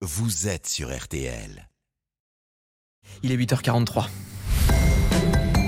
vous êtes sur RTL. Il est 8h43.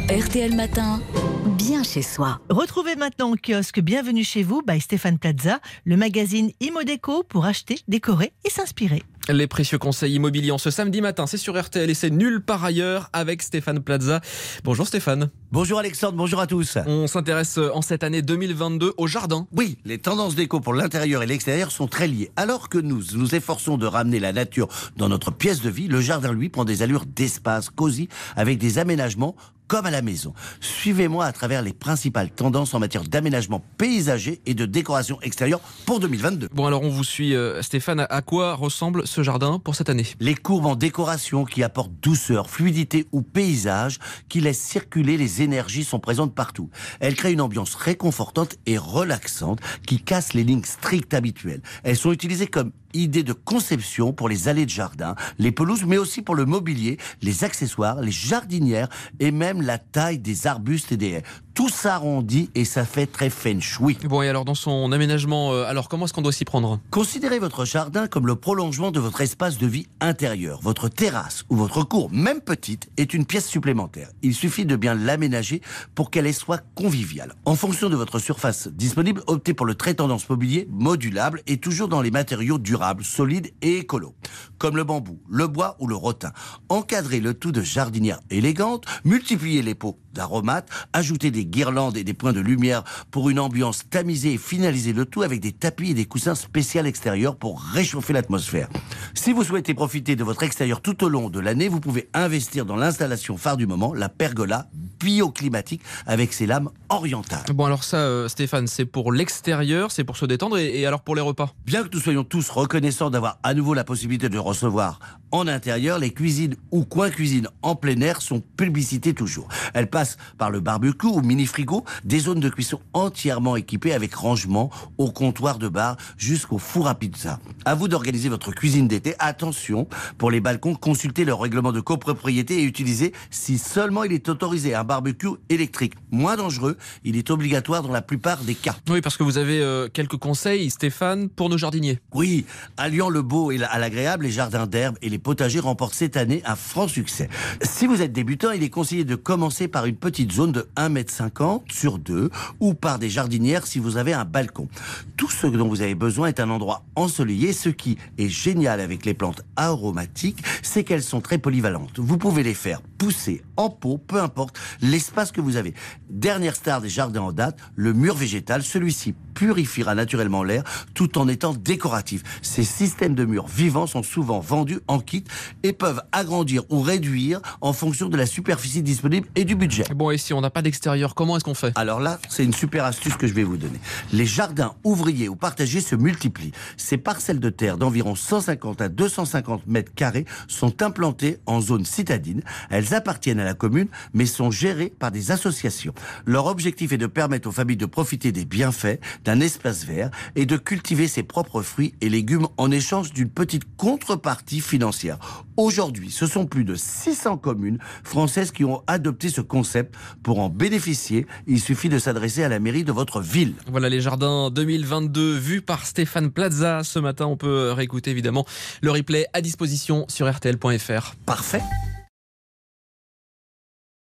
RTL Matin, bien chez soi. Retrouvez maintenant au kiosque Bienvenue chez vous by Stéphane Plaza, le magazine Imo pour acheter, décorer et s'inspirer. Les précieux conseils immobiliers en ce samedi matin, c'est sur RTL et c'est nulle part ailleurs avec Stéphane Plaza. Bonjour Stéphane. Bonjour Alexandre, bonjour à tous. On s'intéresse en cette année 2022 au jardin. Oui, les tendances déco pour l'intérieur et l'extérieur sont très liées. Alors que nous nous efforçons de ramener la nature dans notre pièce de vie, le jardin lui prend des allures d'espace cosy avec des aménagements comme à la maison. Suivez-moi à travers les principales tendances en matière d'aménagement paysager et de décoration extérieure pour 2022. Bon alors on vous suit euh, Stéphane, à quoi ressemble ce jardin pour cette année? Les courbes en décoration qui apportent douceur, fluidité ou paysage, qui laissent circuler les énergies sont présentes partout. Elles créent une ambiance réconfortante et relaxante qui casse les lignes strictes habituelles. Elles sont utilisées comme idée de conception pour les allées de jardin, les pelouses, mais aussi pour le mobilier, les accessoires, les jardinières et même la taille des arbustes et des haies. Tout s'arrondit et ça fait très feng shui. Bon et alors dans son aménagement, euh, alors comment est-ce qu'on doit s'y prendre? Considérez votre jardin comme le prolongement de votre espace de vie intérieur. Votre terrasse ou votre cour, même petite, est une pièce supplémentaire. Il suffit de bien l'aménager pour qu'elle soit conviviale. En fonction de votre surface disponible, optez pour le très tendance mobilier modulable et toujours dans les matériaux durables, solides et écolos, comme le bambou, le bois ou le rotin. Encadrez le tout de jardinières élégantes, multipliez les pots d'aromates, ajoutez des guirlandes et des points de lumière pour une ambiance tamisée et finalisez le tout avec des tapis et des coussins spéciaux extérieurs pour réchauffer l'atmosphère. Si vous souhaitez profiter de votre extérieur tout au long de l'année, vous pouvez investir dans l'installation phare du moment, la pergola bioclimatique avec ses lames orientales. Bon alors ça euh, Stéphane, c'est pour l'extérieur, c'est pour se détendre et, et alors pour les repas? Bien que nous soyons tous reconnaissants d'avoir à nouveau la possibilité de recevoir en intérieur, les cuisines ou coins cuisine en plein air sont publicités toujours. Elles passent par le barbecue ou mini frigo, des zones de cuisson entièrement équipées avec rangement au comptoir de bar jusqu'au four à pizza. À vous d'organiser votre cuisine d'été. Attention, pour les balcons, consultez le règlement de copropriété et utilisez, si seulement il est autorisé, un barbecue électrique. Moins dangereux, il est obligatoire dans la plupart des cas. Oui, parce que vous avez euh, quelques conseils, Stéphane, pour nos jardiniers. Oui, alliant le beau et à l'agréable, les jardins d'herbe et les potagers remportent cette année un franc succès. Si vous êtes débutant, il est conseillé de commencer par une petite zone de 1m50 sur 2 ou par des jardinières si vous avez un balcon. Tout ce dont vous avez besoin est un endroit ensoleillé. Ce qui est génial avec les plantes aromatiques, c'est qu'elles sont très polyvalentes. Vous pouvez les faire pousser en pot, peu importe l'espace que vous avez. Dernière star des jardins en date, le mur végétal. Celui-ci purifiera naturellement l'air tout en étant décoratif. Ces systèmes de murs vivants sont souvent vendus en kit et peuvent agrandir ou réduire en fonction de la superficie disponible et du budget. Bon et si on n'a pas d'extérieur, comment est-ce qu'on fait? Alors là, c'est une super astuce que je vais vous donner. Les jardins ouvriers ou partagés se multiplient. Ces parcelles de terre d'environ 150 à 250 mètres carrés sont implantées en zone citadine. Elles appartiennent à la commune, mais sont gérées par des associations. Leur objectif est de permettre aux familles de profiter des bienfaits d'un espace vert et de cultiver ses propres fruits et légumes en échange d'une petite contrepartie financière. Aujourd'hui, ce sont plus de 600 communes françaises qui ont adopté ce concept. Pour en bénéficier, il suffit de s'adresser à la mairie de votre ville. Voilà les jardins 2022 vus par Stéphane Plaza. Ce matin, on peut réécouter évidemment le replay à disposition sur rtl.fr. Parfait.